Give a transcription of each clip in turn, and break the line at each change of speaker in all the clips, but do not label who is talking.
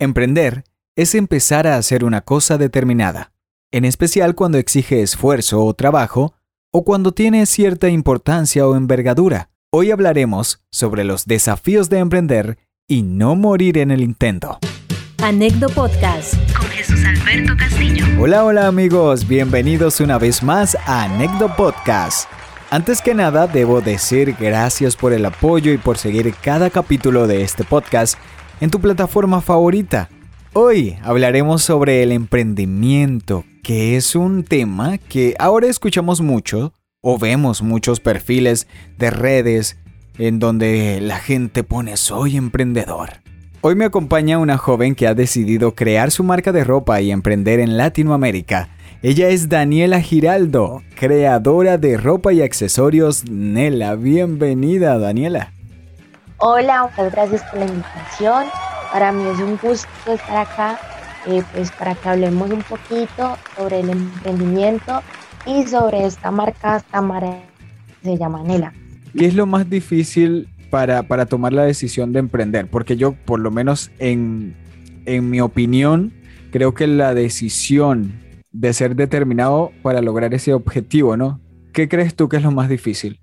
Emprender es empezar a hacer una cosa determinada, en especial cuando exige esfuerzo o trabajo o cuando tiene cierta importancia o envergadura. Hoy hablaremos sobre los desafíos de emprender y no morir en el intento.
Anecdo Podcast con Jesús Alberto Castillo.
Hola, hola amigos, bienvenidos una vez más a Anecdo Podcast. Antes que nada, debo decir gracias por el apoyo y por seguir cada capítulo de este podcast en tu plataforma favorita. Hoy hablaremos sobre el emprendimiento, que es un tema que ahora escuchamos mucho o vemos muchos perfiles de redes en donde la gente pone soy emprendedor. Hoy me acompaña una joven que ha decidido crear su marca de ropa y emprender en Latinoamérica. Ella es Daniela Giraldo, creadora de ropa y accesorios Nela. Bienvenida, Daniela.
Hola, muchas gracias por la invitación. Para mí es un gusto estar acá, eh, pues para que hablemos un poquito sobre el emprendimiento y sobre esta marca tan que se llama Nela.
¿Qué es lo más difícil para, para, tomar la decisión de emprender? Porque yo, por lo menos en, en mi opinión, creo que la decisión de ser determinado para lograr ese objetivo, ¿no? ¿Qué crees tú que es lo más difícil?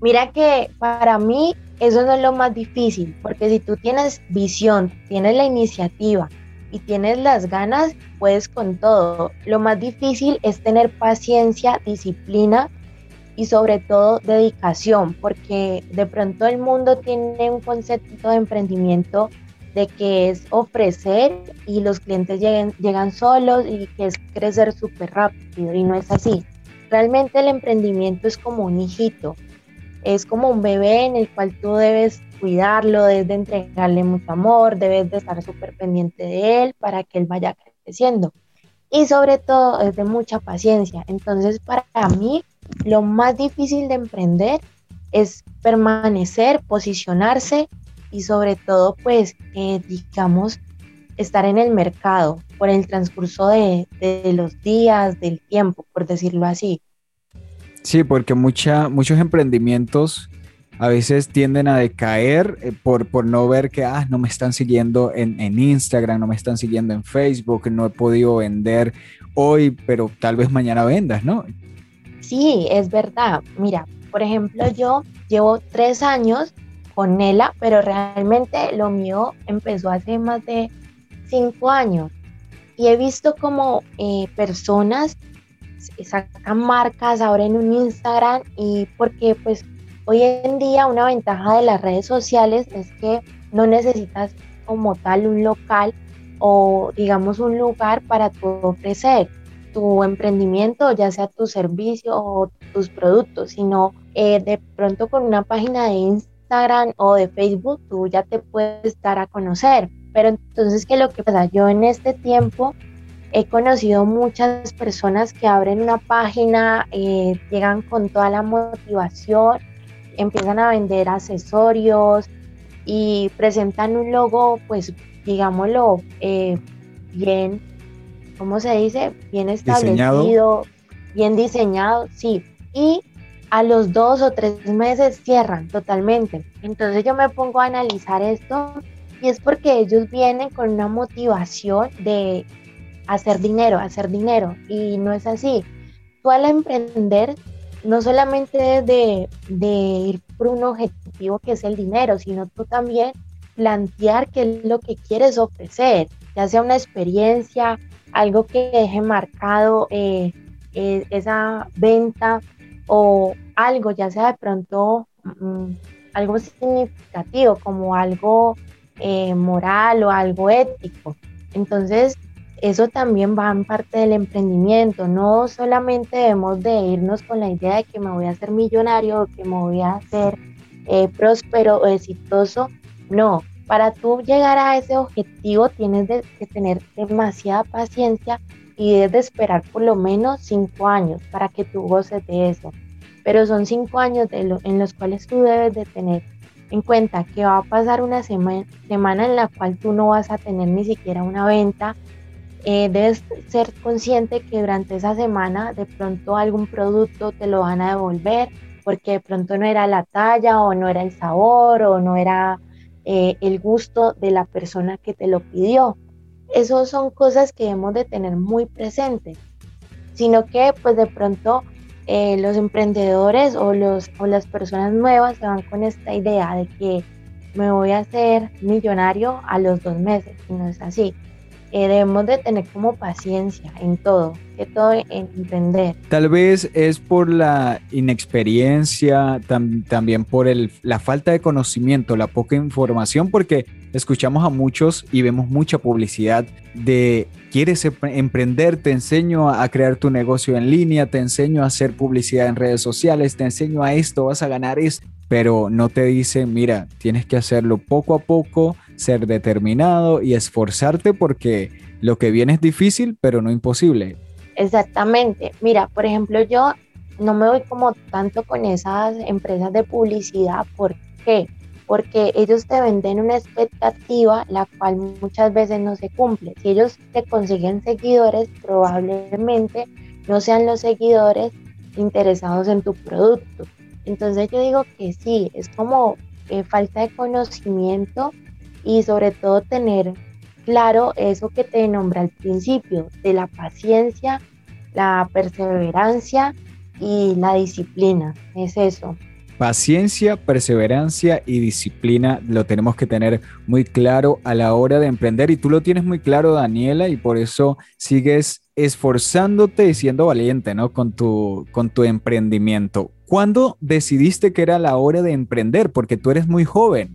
Mira que para mí eso no es lo más difícil, porque si tú tienes visión, tienes la iniciativa y tienes las ganas, puedes con todo. Lo más difícil es tener paciencia, disciplina y sobre todo dedicación, porque de pronto el mundo tiene un concepto de emprendimiento de que es ofrecer y los clientes lleguen, llegan solos y que es crecer súper rápido y no es así. Realmente el emprendimiento es como un hijito, es como un bebé en el cual tú debes cuidarlo, debes de entregarle mucho amor, debes de estar súper pendiente de él para que él vaya creciendo. Y sobre todo es de mucha paciencia. Entonces para mí lo más difícil de emprender es permanecer, posicionarse y sobre todo pues eh, digamos estar en el mercado por el transcurso de, de los días, del tiempo, por decirlo así.
Sí, porque mucha, muchos emprendimientos a veces tienden a decaer eh, por, por no ver que ah, no me están siguiendo en, en, Instagram, no me están siguiendo en Facebook, no he podido vender hoy, pero tal vez mañana vendas, ¿no?
Sí, es verdad. Mira, por ejemplo, yo llevo tres años con Nela, pero realmente lo mío empezó hace más de cinco años. Y he visto como eh, personas sacan marcas ahora en un Instagram y porque pues hoy en día una ventaja de las redes sociales es que no necesitas como tal un local o digamos un lugar para tu ofrecer tu emprendimiento, ya sea tu servicio o tus productos, sino eh, de pronto con una página de Instagram o de Facebook tú ya te puedes dar a conocer. Pero entonces, ¿qué es lo que pasa? Yo en este tiempo He conocido muchas personas que abren una página, eh, llegan con toda la motivación, empiezan a vender accesorios y presentan un logo, pues digámoslo, eh, bien, ¿cómo se dice? Bien establecido, bien diseñado, sí. Y a los dos o tres meses cierran totalmente. Entonces yo me pongo a analizar esto y es porque ellos vienen con una motivación de hacer dinero, hacer dinero. Y no es así. Tú al emprender no solamente de, de ir por un objetivo que es el dinero, sino tú también plantear qué es lo que quieres ofrecer, ya sea una experiencia, algo que deje marcado eh, eh, esa venta o algo, ya sea de pronto mm, algo significativo como algo eh, moral o algo ético. Entonces, eso también va en parte del emprendimiento. No solamente debemos de irnos con la idea de que me voy a hacer millonario o que me voy a hacer eh, próspero o exitoso. No, para tú llegar a ese objetivo tienes que tener demasiada paciencia y debes de esperar por lo menos cinco años para que tú goces de eso. Pero son cinco años en los cuales tú debes de tener en cuenta que va a pasar una semana en la cual tú no vas a tener ni siquiera una venta, eh, debes ser consciente que durante esa semana de pronto algún producto te lo van a devolver porque de pronto no era la talla o no era el sabor o no era eh, el gusto de la persona que te lo pidió. Esas son cosas que debemos de tener muy presentes, sino que pues de pronto eh, los emprendedores o, los, o las personas nuevas se van con esta idea de que me voy a hacer millonario a los dos meses, y no es así. Eh, debemos de tener como paciencia en todo, que todo en emprender.
Tal vez es por la inexperiencia, también por el, la falta de conocimiento, la poca información, porque escuchamos a muchos y vemos mucha publicidad de quieres emprender, te enseño a crear tu negocio en línea, te enseño a hacer publicidad en redes sociales, te enseño a esto, vas a ganar esto, pero no te dicen, mira, tienes que hacerlo poco a poco ser determinado y esforzarte porque lo que viene es difícil, pero no imposible.
Exactamente. Mira, por ejemplo, yo no me voy como tanto con esas empresas de publicidad. ¿Por qué? Porque ellos te venden una expectativa la cual muchas veces no se cumple. Si ellos te consiguen seguidores, probablemente no sean los seguidores interesados en tu producto. Entonces yo digo que sí, es como eh, falta de conocimiento y sobre todo tener claro eso que te nombra al principio, de la paciencia, la perseverancia y la disciplina. Es eso.
Paciencia, perseverancia y disciplina lo tenemos que tener muy claro a la hora de emprender y tú lo tienes muy claro, Daniela, y por eso sigues esforzándote y siendo valiente, ¿no? Con tu, con tu emprendimiento. ¿Cuándo decidiste que era la hora de emprender? Porque tú eres muy joven.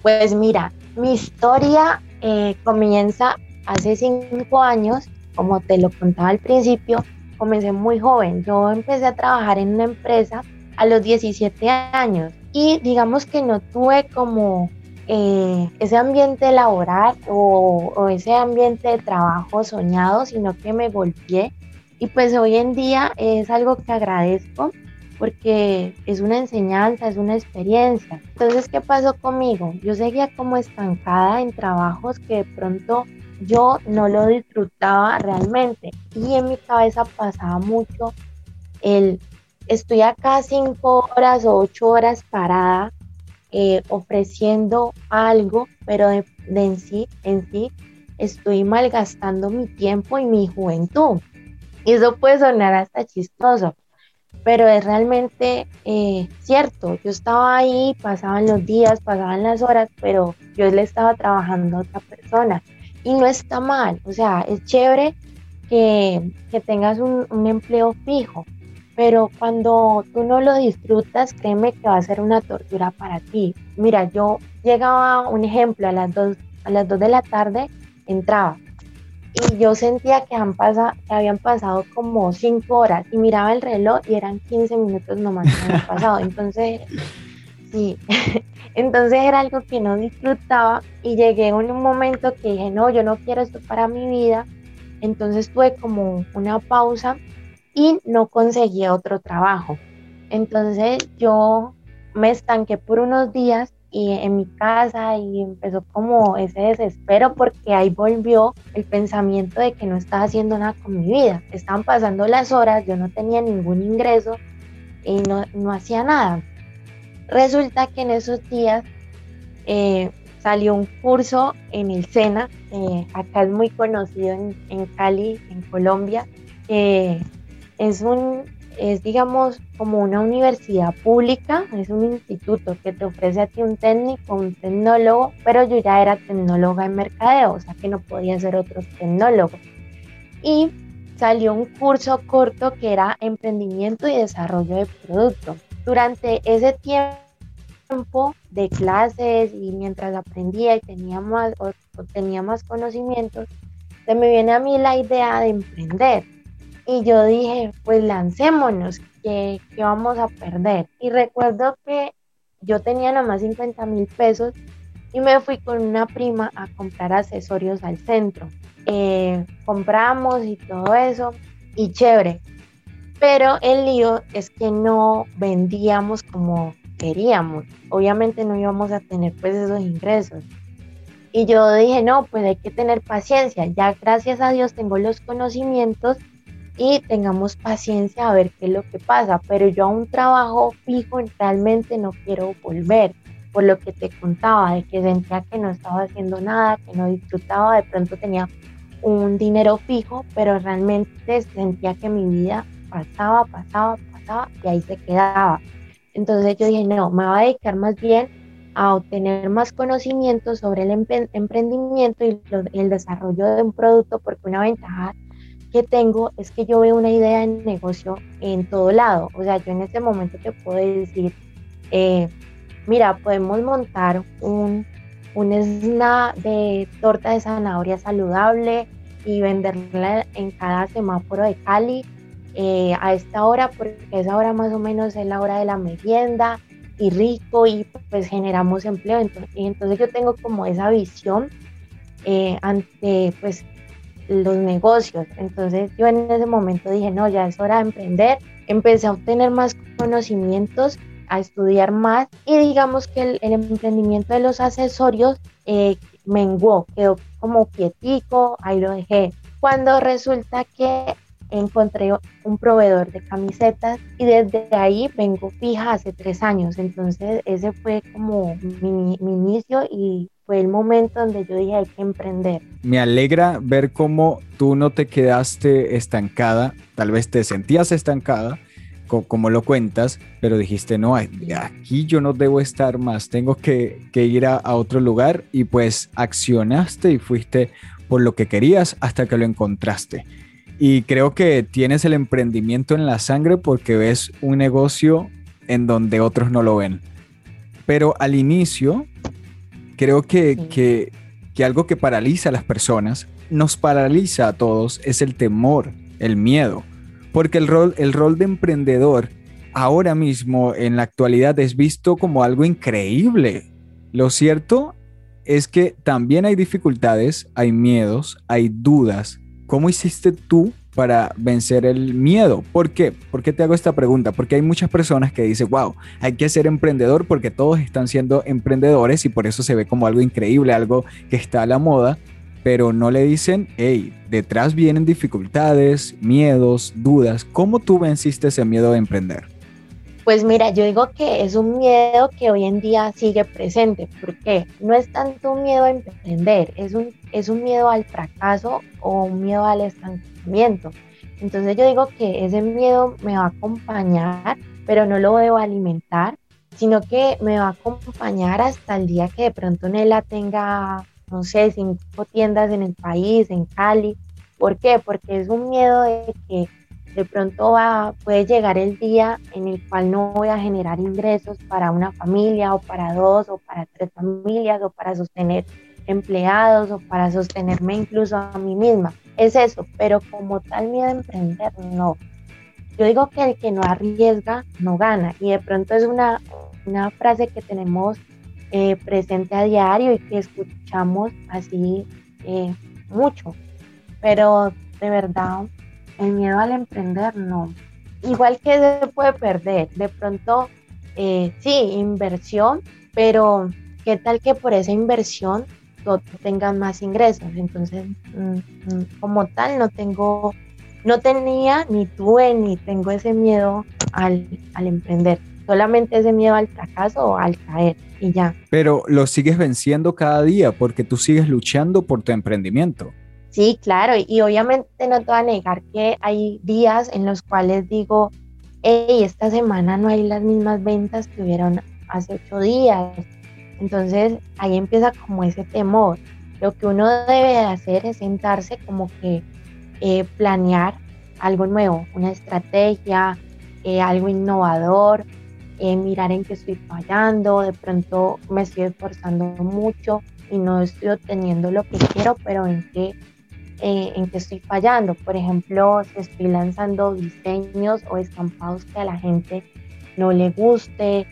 Pues mira, mi historia eh, comienza hace cinco años, como te lo contaba al principio, comencé muy joven. Yo empecé a trabajar en una empresa a los 17 años y digamos que no tuve como eh, ese ambiente laboral o, o, ese ambiente de trabajo soñado, sino que me golpeé y pues hoy en día es algo que agradezco porque es una enseñanza, es una experiencia. Entonces, ¿qué pasó conmigo? Yo seguía como estancada en trabajos que de pronto yo no lo disfrutaba realmente y en mi cabeza pasaba mucho el estoy acá cinco horas o ocho horas parada eh, ofreciendo algo, pero de, en sí, en sí estoy malgastando mi tiempo y mi juventud. Y eso puede sonar hasta chistoso, pero es realmente eh, cierto. Yo estaba ahí, pasaban los días, pasaban las horas, pero yo le estaba trabajando a otra persona y no está mal, o sea, es chévere que, que tengas un, un, empleo fijo, pero cuando tú no lo disfrutas, créeme que va a ser una tortura para ti. Mira, yo llegaba, un ejemplo, a las dos a las 2 de la tarde, entraba, y yo sentía que, han que habían pasado como cinco horas y miraba el reloj y eran 15 minutos nomás que habían pasado. Entonces, sí, entonces era algo que no disfrutaba y llegué en un momento que dije, no, yo no quiero esto para mi vida. Entonces tuve como una pausa y no conseguía otro trabajo. Entonces yo me estanqué por unos días y en mi casa y empezó como ese desespero porque ahí volvió el pensamiento de que no estaba haciendo nada con mi vida. Estaban pasando las horas, yo no tenía ningún ingreso y no, no hacía nada. Resulta que en esos días eh, salió un curso en el SENA, eh, acá es muy conocido en, en Cali, en Colombia. Eh, es un es, digamos, como una universidad pública, es un instituto que te ofrece a ti un técnico, un tecnólogo, pero yo ya era tecnóloga en mercadeo, o sea que no podía ser otro tecnólogo. Y salió un curso corto que era emprendimiento y desarrollo de producto. Durante ese tiempo de clases y mientras aprendía y tenía más, tenía más conocimientos, se me viene a mí la idea de emprender y yo dije, pues lancémonos, que, vamos a perder. Y recuerdo que yo tenía nomás 50 mil pesos y me fui con una prima a comprar accesorios al centro. Eh, compramos y todo eso, y chévere. Pero el lío es que no vendíamos como queríamos. Obviamente no íbamos a tener pues esos ingresos. Y yo dije, no, pues hay que tener paciencia. Ya gracias a Dios tengo los conocimientos y tengamos paciencia a ver qué es lo que pasa, pero yo a un trabajo fijo realmente no quiero volver, por lo que te contaba, de que sentía que no estaba haciendo nada, que no disfrutaba, de pronto tenía un dinero fijo, pero realmente sentía que mi vida pasaba, pasaba, pasaba y ahí se quedaba. Entonces yo dije, no, me voy a dedicar más bien a obtener más conocimiento sobre el emprendimiento y el desarrollo de un producto, porque una ventaja tengo es que yo veo una idea de negocio en todo lado. O sea, yo en este momento te puedo decir, eh, mira, podemos montar un, un de torta de zanahoria saludable y venderla en cada semáforo de Cali eh, a esta hora, porque esa hora más o menos es la hora de la merienda y rico y pues generamos empleo. Entonces, y entonces yo tengo como esa visión eh, ante pues los negocios. Entonces yo en ese momento dije, no, ya es hora de emprender. Empecé a obtener más conocimientos, a estudiar más y digamos que el, emprendimiento de los accesorios eh, menguó, quedó como quietico, ahí lo dejé. Cuando resulta que encontré un proveedor de camisetas y desde ahí vengo fija hace tres años. Entonces ese fue como mi, mi, inicio y fue el momento donde yo dije hay que emprender.
Me alegra ver cómo tú no te quedaste estancada, tal vez te sentías estancada, como lo cuentas, pero dijiste, no, aquí yo no debo estar más, tengo que, ir a, a, otro lugar y pues accionaste y fuiste por lo que querías hasta que lo encontraste. Y creo que tienes el emprendimiento en la sangre porque ves un negocio en donde otros no lo ven. Pero al inicio, creo que, que, que algo que paraliza a las personas, nos paraliza a todos, es el temor, el miedo porque el rol, el rol de emprendedor ahora mismo en la actualidad es visto como algo increíble. Lo cierto es que también hay dificultades, hay miedos, hay dudas. ¿Cómo hiciste tú para vencer el miedo? ¿Por qué? ¿Por qué te hago esta pregunta? Porque hay muchas personas que dicen, wow, hay que ser emprendedor porque todos están siendo emprendedores y por eso se ve como algo increíble, algo que está a la moda pero no le dicen, hey, detrás vienen dificultades, miedos, dudas. ¿Cómo tú venciste ese miedo de emprender?
Pues mira, yo digo que es un miedo que hoy en día sigue presente, porque no es tanto un miedo a emprender, es un, es un miedo al fracaso o un miedo al estancamiento. Entonces yo digo que ese miedo me va a acompañar, pero no lo debo alimentar, sino que me va a acompañar hasta el día que de pronto Nela tenga no sé, cinco tiendas en el país, en Cali. ¿Por qué? Porque es un miedo de que de pronto va, puede llegar el día en el cual no voy a generar ingresos para una familia o para dos o para tres familias o para sostener empleados o para sostenerme incluso a mí misma. Es eso, pero como tal miedo a emprender, no. Yo digo que el que no arriesga no gana y de pronto es una, una frase que tenemos eh, presente a diario y que escuchamos así eh, mucho. Pero de verdad, el miedo al emprender no. Igual que se puede perder, de pronto eh, sí, inversión, pero ¿qué tal que por esa inversión tú tengas más ingresos? Entonces, mm, mm, como tal, no tengo, no tenía, ni tuve, ni tengo ese miedo al, al emprender solamente ese miedo al fracaso o al caer y ya.
Pero lo sigues venciendo cada día porque tú sigues luchando por tu emprendimiento.
Sí, claro, y obviamente no te voy a negar que hay días en los cuales digo, hey, esta semana no hay las mismas ventas que hubieron hace ocho días. Entonces ahí empieza como ese temor. Lo que uno debe hacer es sentarse como que eh, planear algo nuevo, una estrategia, eh, algo innovador, eh, mirar en qué estoy fallando, de pronto me estoy esforzando mucho y no estoy obteniendo lo que quiero, pero en qué, eh, en qué estoy fallando. Por ejemplo, si estoy lanzando diseños o estampados que a la gente no le guste,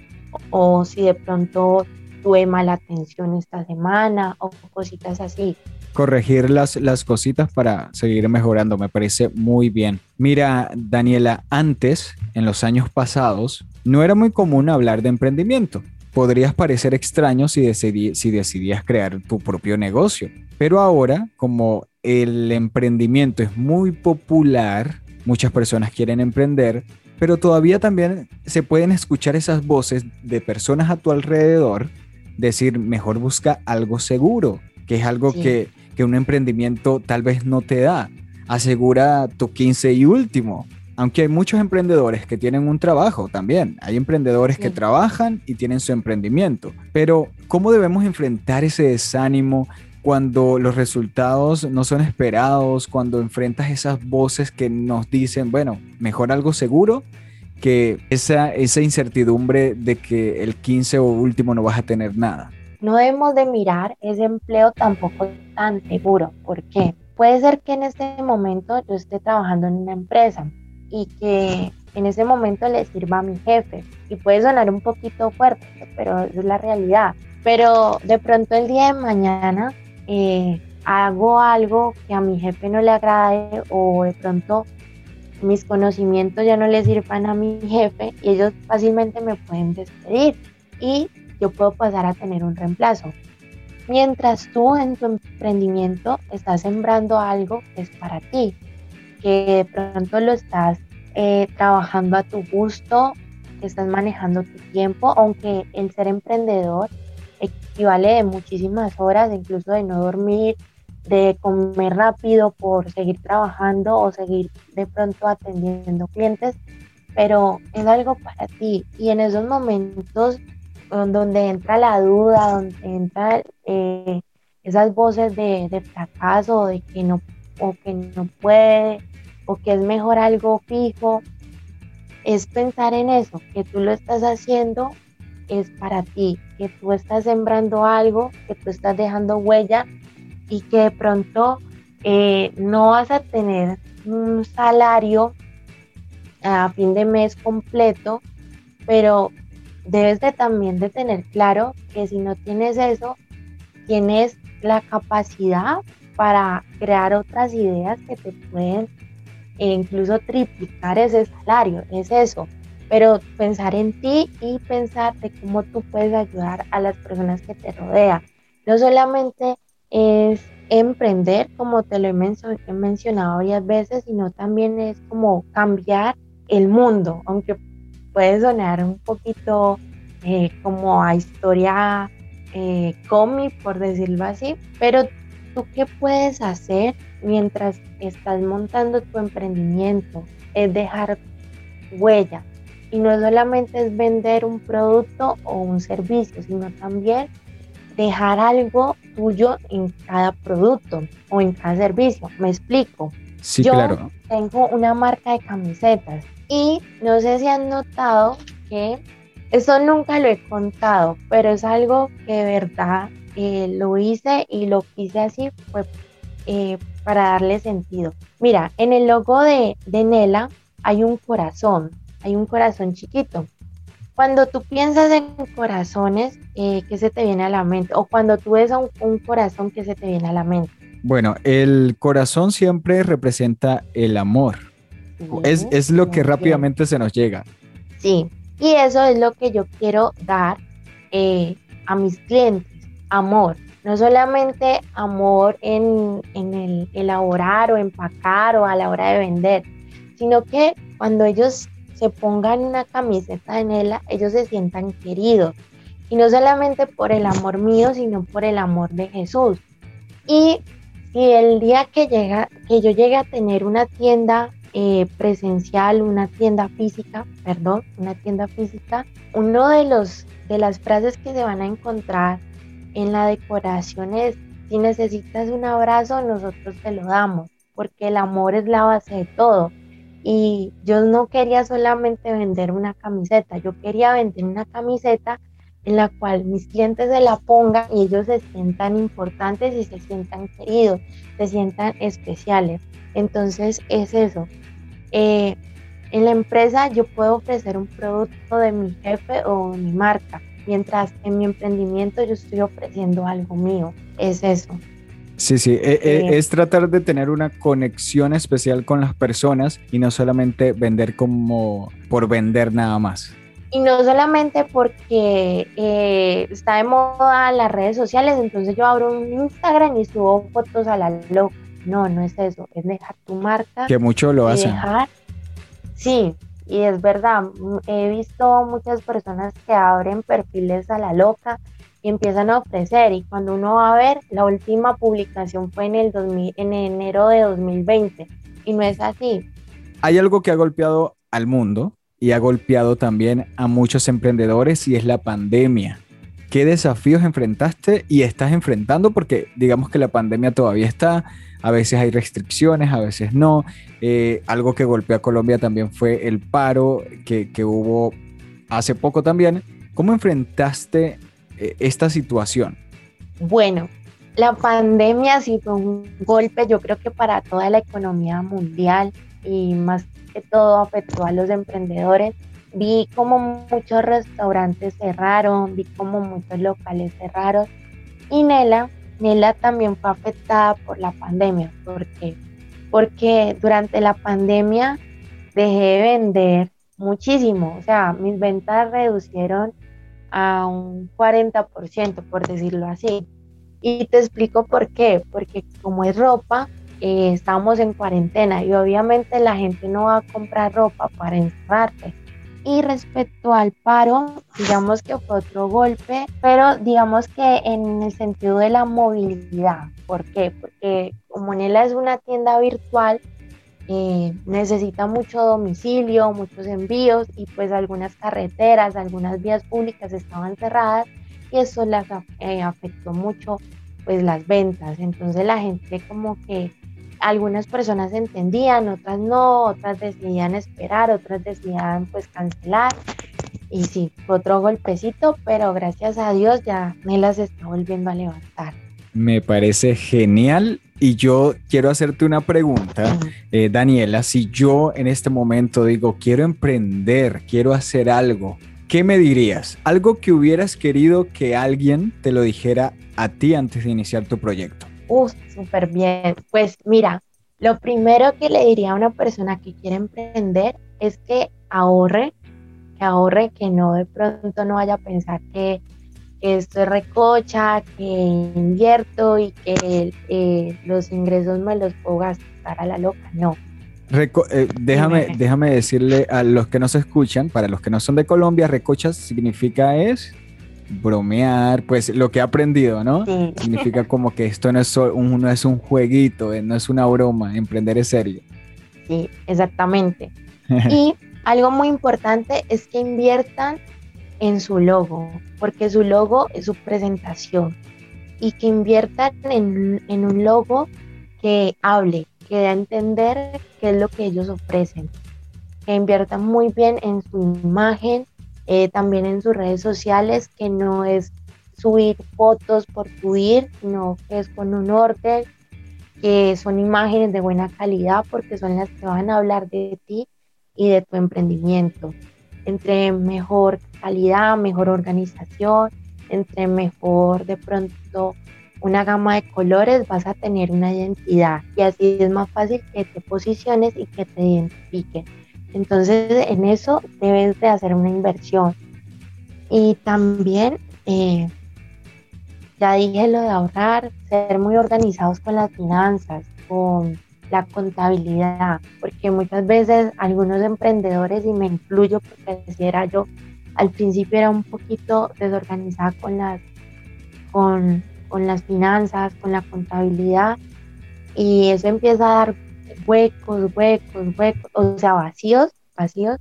o, si de pronto tuve mala atención esta semana o cositas así
corregir las, las cositas para seguir mejorando. Me parece muy bien. Mira, Daniela, antes, en los años pasados, no era muy común hablar de emprendimiento. Podrías parecer extraño si, si decidías crear tu propio negocio. Pero ahora, como el emprendimiento es muy popular, muchas personas quieren emprender, pero todavía también se pueden escuchar esas voces de personas a tu alrededor decir, mejor busca algo seguro, que es algo que, que un emprendimiento tal vez no te da. Asegura tu 15 y último. Aunque hay muchos emprendedores que tienen un trabajo también. Hay emprendedores que trabajan y tienen su emprendimiento. Pero, ¿cómo debemos enfrentar ese desánimo cuando los resultados no son esperados, cuando enfrentas esas voces que nos dicen, bueno, mejor algo seguro que esa, esa incertidumbre de que el 15 o último no vas a tener nada.
No debemos de mirar ese empleo tampoco tan seguro. ¿Por qué? Puede ser que en este momento yo esté trabajando en una empresa y que en ese momento le sirva a mi jefe. Y puede sonar un poquito fuerte, pero es la realidad. Pero de pronto el día de mañana eh, hago algo que a mi jefe no le agrade o de pronto mis conocimientos ya no le sirvan a mi jefe y ellos fácilmente me pueden despedir y yo puedo pasar a tener un reemplazo. Mientras tú en tu emprendimiento estás sembrando algo que es para ti, que de pronto lo estás eh, trabajando a tu gusto, que estás manejando tu tiempo, aunque el ser emprendedor equivale de muchísimas horas, incluso de no dormir, de comer rápido por seguir trabajando o seguir de pronto atendiendo clientes, pero es algo para ti. Y en esos momentos donde entra la duda, donde entran eh, esas voces de, de, fracaso, de que no, o que no puede, o que es mejor algo fijo, es pensar en eso, que tú lo estás haciendo es para ti, que tú estás sembrando algo, que tú estás dejando huella y que de pronto eh, no vas a tener un salario a fin de mes completo, pero debes de también de tener claro que si no tienes eso, tienes la capacidad para crear otras ideas que te pueden e incluso triplicar ese salario, es eso pero pensar en ti y pensar de cómo tú puedes ayudar a las personas que te rodean. No solamente es emprender, como te lo he, mencionado varias veces, sino también es como cambiar el mundo, aunque puede sonar un poquito eh, como a historia eh, cómic, por decirlo así, pero tú qué puedes hacer mientras estás montando tu emprendimiento es dejar huella, y no solamente es vender un producto o un servicio, sino también dejar algo tuyo en cada producto o en cada servicio. Me explico.
Sí,
Yo
claro.
tengo una marca de camisetas y no sé si han notado que eso nunca lo he contado, pero es algo que de verdad eh, lo hice y lo quise así fue eh, para darle sentido. Mira, en el logo de, de Nela hay un corazón hay un corazón chiquito. Cuando tú piensas en corazones, eh, ¿qué se te viene a la mente? O cuando tú ves un, corazón, ¿qué se te viene a la mente?
Bueno, el corazón siempre representa el amor. es, lo que rápidamente se nos llega.
Sí, y eso es lo que yo quiero dar eh, a mis clientes, amor. No solamente amor en, en el elaborar o empacar o a la hora de vender, sino que cuando ellos se pongan una camiseta de Nela, ellos se sientan queridos. Y no solamente por el amor mío, sino por el amor de Jesús. Y si el día que, llega, que yo llegue a tener una tienda eh, presencial, una tienda física, perdón, una tienda física, uno de los de las frases que se van a encontrar en la decoración es si necesitas un abrazo, nosotros te lo damos, porque el amor es la base de todo. Y yo no quería solamente vender una camiseta, yo quería vender una camiseta en la cual mis clientes se la pongan y ellos se sientan importantes y se sientan queridos, se sientan especiales. Entonces es eso. Eh, en la empresa yo puedo ofrecer un producto de mi jefe o mi marca, mientras en mi emprendimiento yo estoy ofreciendo algo mío. Es eso.
Sí, sí, e, e, es tratar de tener una conexión especial con las personas y no solamente vender como por vender nada más.
Y no solamente porque eh, está de moda las redes sociales, entonces yo abro un Instagram y subo fotos a la loca. No, no es eso, es dejar tu marca.
Que mucho lo hacen.
sí, y es verdad, he visto muchas personas que abren perfiles a la loca y empiezan a ofrecer y cuando uno va a ver, la última publicación fue en, el 2000, en enero de 2020 y no es así.
Hay algo que ha golpeado al mundo y ha golpeado también a muchos emprendedores y es la pandemia. ¿Qué desafíos enfrentaste y estás enfrentando? Porque digamos que la pandemia todavía está, a veces hay restricciones, a veces no. Eh, algo que golpeó a Colombia también fue el paro que, que hubo hace poco también. ¿Cómo enfrentaste eh, esta situación?
Bueno, la pandemia sí fue un golpe, yo creo que para toda la economía mundial y más que todo afectó a los emprendedores. Vi como muchos restaurantes cerraron, vi como muchos locales cerraron y Nela, Nela también fue afectada por la pandemia. ¿Por qué? Porque durante la pandemia dejé de vender muchísimo, o sea, mis ventas reducieron a un 40%, por decirlo así. Y te explico por qué, porque como es ropa, eh, estamos en cuarentena y obviamente la gente no va a comprar ropa para encerrarse. Y respecto al paro, digamos que fue otro golpe, pero digamos que en el sentido de la movilidad. ¿Por qué? Porque como Nela es una tienda virtual, eh, necesita mucho domicilio, muchos envíos y pues algunas carreteras, algunas vías públicas estaban cerradas y eso las eh, afectó mucho pues las ventas. Entonces la gente como que algunas personas entendían, otras no, otras decidían esperar, otras decidían pues cancelar. Y sí, otro golpecito, pero gracias a Dios ya me las está volviendo a levantar.
Me parece genial y yo quiero hacerte una pregunta, eh, Daniela. Si yo en este momento digo, quiero emprender, quiero hacer algo, ¿qué me dirías? Algo que hubieras querido que alguien te lo dijera a ti antes de iniciar tu proyecto.
Uh, súper bien. Pues mira, lo primero que le diría a una persona que quiere emprender es que ahorre, que ahorre, que no de pronto no vaya a pensar que esto es recocha, que invierto y que eh, los ingresos me los puedo gastar a la loca. No.
Eh, déjame, déjame decirle a los que nos escuchan, para los que no son de Colombia, recocha significa es bromear, pues lo que he aprendido, ¿no? Significa como que esto no es, un, no es un jueguito, eh, no es una broma, emprender es serio.
Sí, exactamente. y algo muy importante es que inviertan en su logo, porque su logo es su presentación y que inviertan en, un logo que hable, que dé a entender qué es lo que ellos ofrecen, que inviertan muy bien en su imagen, eh, también en sus redes sociales, que no es subir fotos por subir, sino que es con un orden, que son imágenes de buena calidad porque son las que van a hablar de ti y de tu emprendimiento entre mejor calidad, mejor organización, entre mejor de pronto una gama de colores, vas a tener una identidad y así es más fácil que te posiciones y que te identifiquen. Entonces en eso debes de hacer una inversión. Y también, eh, ya dije lo de ahorrar, ser muy organizados con las finanzas, con la contabilidad, porque muchas veces algunos emprendedores, y me incluyo porque si era yo, al principio era un poquito desorganizada con las, con, con las finanzas, con la contabilidad, y eso empieza a dar huecos, huecos, huecos, o sea, vacíos, vacíos,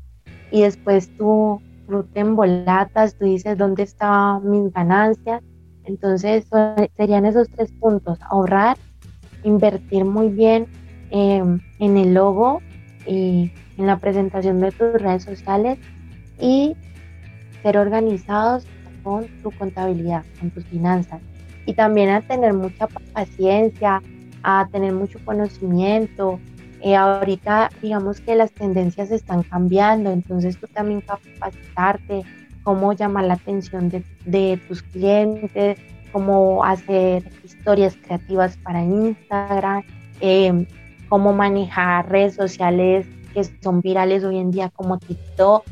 y después tú, tú te embolatas, tú dices, ¿dónde están mis ganancias? Entonces serían esos tres puntos, ahorrar, invertir muy bien Em, en el logo y en la presentación de tus redes sociales y ser organizados con tu contabilidad, con tus finanzas. Y también a tener mucha paciencia, a tener mucho conocimiento. Eh, ahorita digamos que las tendencias están cambiando, entonces tú también capacitarte, cómo llamar la atención de, de tus clientes, cómo hacer historias creativas para Instagram, eh, cómo manejar redes sociales que son virales hoy en día como TikTok.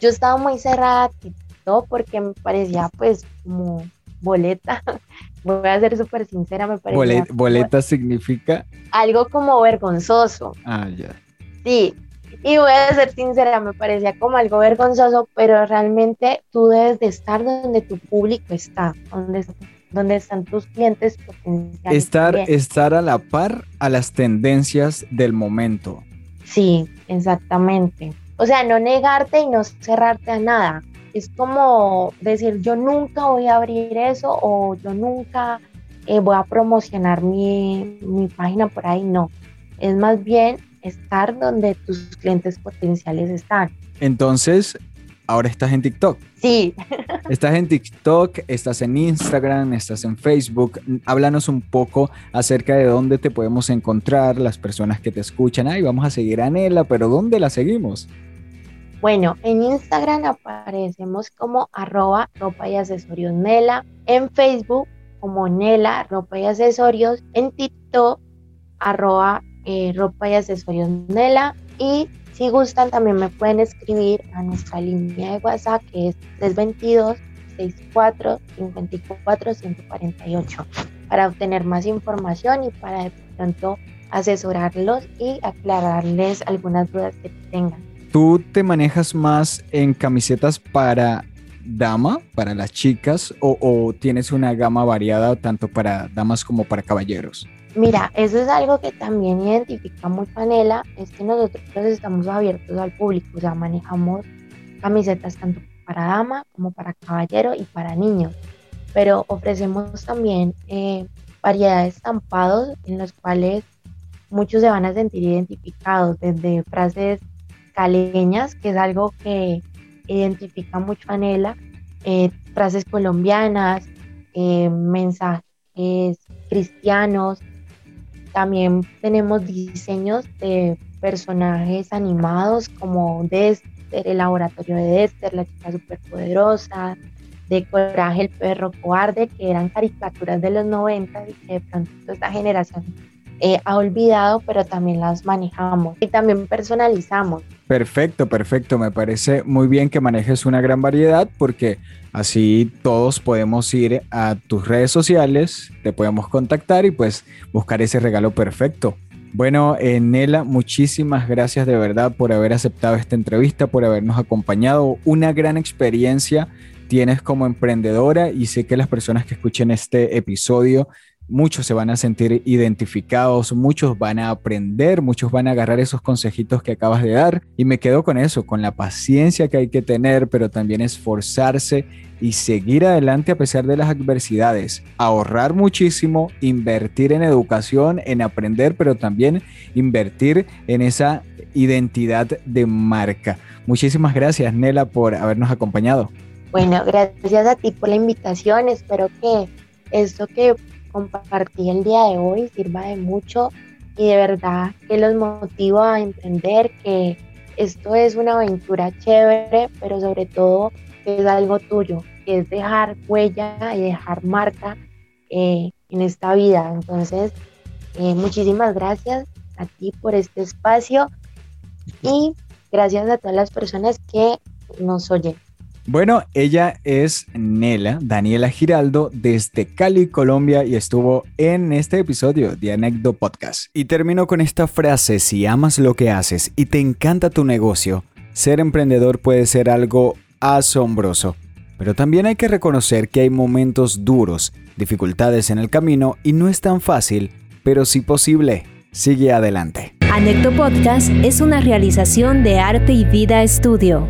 Yo estaba muy cerrada a TikTok porque me parecía pues como boleta. Voy a ser súper sincera, me parecía.
boleta significa
algo como vergonzoso.
Ah, ya.
Sí, Y voy a ser sincera, me parecía como algo vergonzoso, pero realmente tú debes de estar donde tu público está, donde, donde están tus clientes potenciales.
Estar, estar a la par a las tendencias del momento.
Sí, exactamente. O sea, no negarte y no cerrarte a nada. Es como decir, yo nunca voy a abrir eso o yo nunca eh, voy a promocionar mi, mi página por ahí. No, es más bien estar donde tus clientes potenciales están.
Entonces, ahora estás en TikTok.
Sí.
Estás en TikTok, estás en Instagram, estás en Facebook. Háblanos un poco acerca de dónde te podemos encontrar, las personas que te escuchan. Ay, vamos a seguir a Nela, pero ¿dónde la seguimos?
Bueno, en Instagram aparecemos como arroba ropa y accesorios Nela, en Facebook como Nela ropa y accesorios, en TikTok arroba eh, ropa y accesorios Nela y si gustan también me pueden escribir a nuestra línea de WhatsApp que es 322 64 54 148 para obtener más información y para de pronto asesorarlos y aclararles algunas dudas que tengan.
¿Tú te manejas más en camisetas para dama, para las chicas, o, tienes una gama variada tanto para damas como para caballeros?
Mira, eso es algo que también identifica muy Panela, es que nosotros estamos abiertos al público, o sea, manejamos camisetas tanto para dama como para caballero y para niños, pero ofrecemos también eh, variedad de estampados en los cuales muchos se van a sentir identificados, desde frases caleñas, que es algo que identifica mucho a Nela, eh, frases colombianas, eh, mensajes cristianos. También tenemos diseños de personajes animados como Dexter, el laboratorio de Dexter, la chica superpoderosa, de Coraje el perro cobarde, que eran caricaturas de los 90 y que de pronto esta generación eh, ha olvidado, pero también las manejamos y también personalizamos.
Perfecto, perfecto. Me parece muy bien que manejes una gran variedad porque así todos podemos ir a tus redes sociales, te podemos contactar y pues buscar ese regalo perfecto. Bueno, eh, Nela, muchísimas gracias de verdad por haber aceptado esta entrevista, por habernos acompañado. Una gran experiencia tienes como emprendedora y sé que las personas que escuchen este episodio muchos se van a sentir identificados, muchos van a aprender, muchos van a agarrar esos consejitos que acabas de dar. Y me quedo con eso, con la paciencia que hay que tener, pero también esforzarse y seguir adelante a pesar de las adversidades. Ahorrar muchísimo, invertir en educación, en aprender, pero también invertir en esa identidad de marca. Muchísimas gracias, Nela, por habernos acompañado.
Bueno, gracias a ti por la invitación. Espero que esto que compartí el día de hoy sirva de mucho y de verdad que los motivo a emprender, que esto es una aventura chévere, pero sobre todo es algo tuyo, que es dejar huella y dejar marca eh, en esta vida. Entonces, eh, muchísimas gracias a ti por este espacio y gracias a todas las personas que nos oyen.
Bueno, ella es Nela, Daniela Giraldo, desde Cali, Colombia, y estuvo en este episodio de Anecdo Podcast. Y termino con esta frase, si amas lo que haces y te encanta tu negocio, ser emprendedor puede ser algo asombroso. Pero también hay que reconocer que hay momentos duros, dificultades en el camino y no es tan fácil, pero sí posible. Sigue adelante.
Anecdo Podcast es una realización de Arte y Vida Estudio.